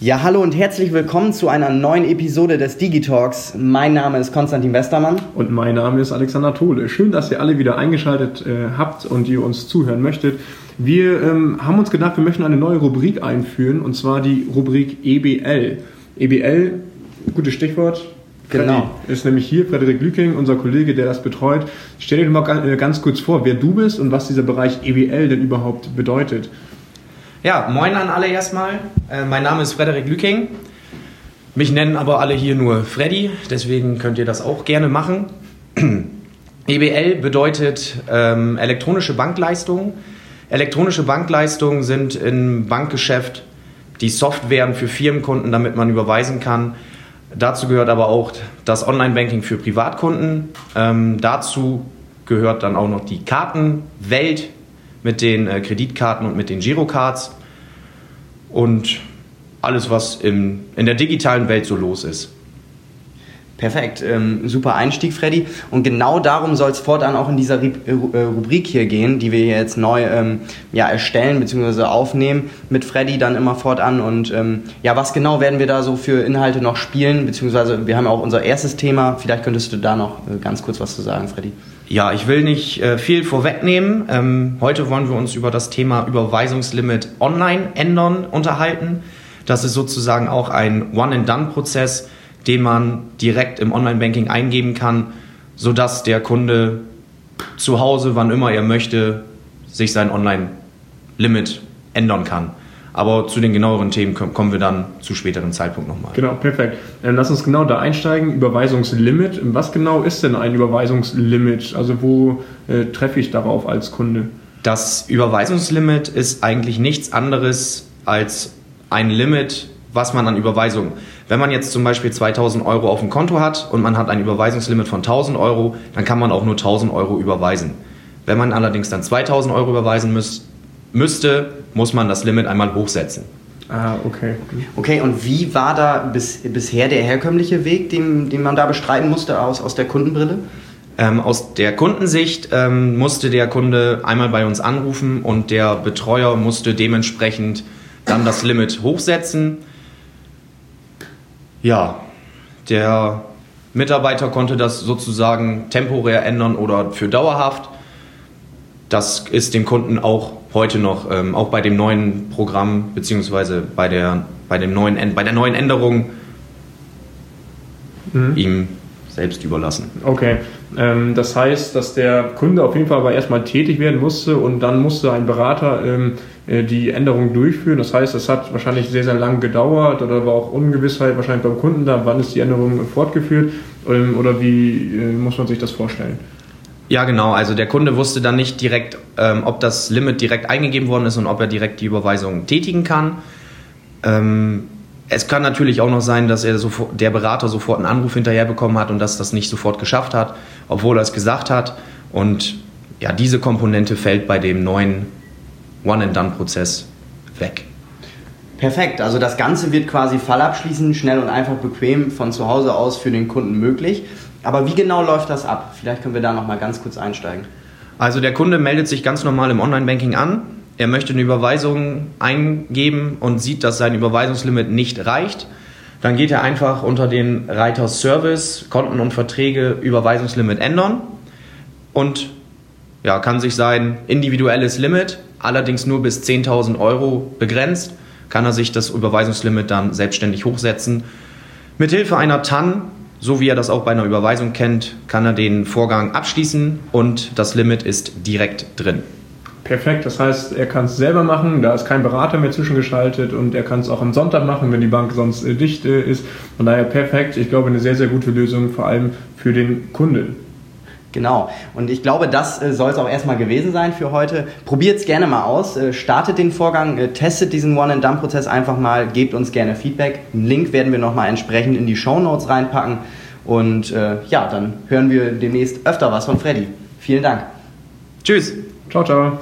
Ja, hallo und herzlich willkommen zu einer neuen Episode des Digitalks. Mein Name ist Konstantin Westermann. Und mein Name ist Alexander Tole. Schön, dass ihr alle wieder eingeschaltet äh, habt und ihr uns zuhören möchtet. Wir ähm, haben uns gedacht, wir möchten eine neue Rubrik einführen und zwar die Rubrik EBL. EBL, gutes Stichwort. Genau. Freddy ist nämlich hier, Frederik Lüking, unser Kollege, der das betreut. Stell dir mal ganz, ganz kurz vor, wer du bist und was dieser Bereich EBL denn überhaupt bedeutet. Ja, moin an alle erstmal. Äh, mein Name ist Frederik Lüking. Mich nennen aber alle hier nur Freddy, deswegen könnt ihr das auch gerne machen. EBL bedeutet ähm, elektronische Bankleistungen. Elektronische Bankleistungen sind im Bankgeschäft die Softwaren für Firmenkunden, damit man überweisen kann. Dazu gehört aber auch das Online-Banking für Privatkunden. Ähm, dazu gehört dann auch noch die Kartenwelt, mit den äh, Kreditkarten und mit den Girocards und alles, was im, in der digitalen Welt so los ist. Perfekt, ähm, super Einstieg, Freddy. Und genau darum soll es fortan auch in dieser äh, Rubrik hier gehen, die wir jetzt neu ähm, ja, erstellen bzw. aufnehmen mit Freddy dann immer fortan. Und ähm, ja, was genau werden wir da so für Inhalte noch spielen? Beziehungsweise wir haben auch unser erstes Thema. Vielleicht könntest du da noch äh, ganz kurz was zu sagen, Freddy. Ja, ich will nicht äh, viel vorwegnehmen. Ähm, heute wollen wir uns über das Thema Überweisungslimit online ändern unterhalten. Das ist sozusagen auch ein One-and-Done-Prozess, den man direkt im Online-Banking eingeben kann, sodass der Kunde zu Hause, wann immer er möchte, sich sein Online-Limit ändern kann. Aber zu den genaueren Themen kommen wir dann zu späteren Zeitpunkt nochmal. Genau, perfekt. Dann lass uns genau da einsteigen. Überweisungslimit. Was genau ist denn ein Überweisungslimit? Also wo äh, treffe ich darauf als Kunde? Das Überweisungslimit ist eigentlich nichts anderes als ein Limit, was man an Überweisungen. Wenn man jetzt zum Beispiel 2000 Euro auf dem Konto hat und man hat ein Überweisungslimit von 1000 Euro, dann kann man auch nur 1000 Euro überweisen. Wenn man allerdings dann 2000 Euro überweisen müsste, müsste, muss man das Limit einmal hochsetzen. Ah, okay. Okay, und wie war da bis, bisher der herkömmliche Weg, den, den man da bestreiten musste aus, aus der Kundenbrille? Ähm, aus der Kundensicht ähm, musste der Kunde einmal bei uns anrufen und der Betreuer musste dementsprechend dann das Limit hochsetzen. Ja, der Mitarbeiter konnte das sozusagen temporär ändern oder für dauerhaft. Das ist dem Kunden auch heute noch, ähm, auch bei dem neuen Programm, beziehungsweise bei der, bei dem neuen, bei der neuen Änderung mhm. ihm selbst überlassen. Okay, das heißt, dass der Kunde auf jeden Fall aber erstmal tätig werden musste und dann musste ein Berater ähm, äh, die Änderung durchführen. Das heißt, es hat wahrscheinlich sehr, sehr lange gedauert oder war auch Ungewissheit wahrscheinlich beim Kunden da, wann ist die Änderung fortgeführt ähm, oder wie äh, muss man sich das vorstellen? Ja, genau. Also der Kunde wusste dann nicht direkt, ähm, ob das Limit direkt eingegeben worden ist und ob er direkt die Überweisung tätigen kann. Es kann natürlich auch noch sein, dass er sofort, der Berater sofort einen Anruf hinterher bekommen hat und dass das nicht sofort geschafft hat, obwohl er es gesagt hat. Und ja, diese Komponente fällt bei dem neuen One-and-Done-Prozess weg. Perfekt, also das Ganze wird quasi fallabschließend, schnell und einfach bequem von zu Hause aus für den Kunden möglich. Aber wie genau läuft das ab? Vielleicht können wir da noch mal ganz kurz einsteigen. Also der Kunde meldet sich ganz normal im Online-Banking an. Er möchte eine Überweisung eingeben und sieht, dass sein Überweisungslimit nicht reicht. Dann geht er einfach unter den Reiter Service, Konten und Verträge, Überweisungslimit ändern und ja, kann sich sein individuelles Limit, allerdings nur bis 10.000 Euro begrenzt, kann er sich das Überweisungslimit dann selbstständig hochsetzen. Mithilfe einer TAN so wie er das auch bei einer Überweisung kennt, kann er den Vorgang abschließen und das Limit ist direkt drin. Perfekt, das heißt, er kann es selber machen, da ist kein Berater mehr zwischengeschaltet und er kann es auch am Sonntag machen, wenn die Bank sonst äh, dicht äh, ist. Von daher perfekt, ich glaube, eine sehr, sehr gute Lösung, vor allem für den Kunden. Genau. Und ich glaube, das äh, soll es auch erstmal gewesen sein für heute. Probiert es gerne mal aus, äh, startet den Vorgang, äh, testet diesen One-and-Done-Prozess einfach mal, gebt uns gerne Feedback. Einen Link werden wir nochmal entsprechend in die Show Notes reinpacken. Und äh, ja, dann hören wir demnächst öfter was von Freddy. Vielen Dank. Tschüss. Ciao, ciao.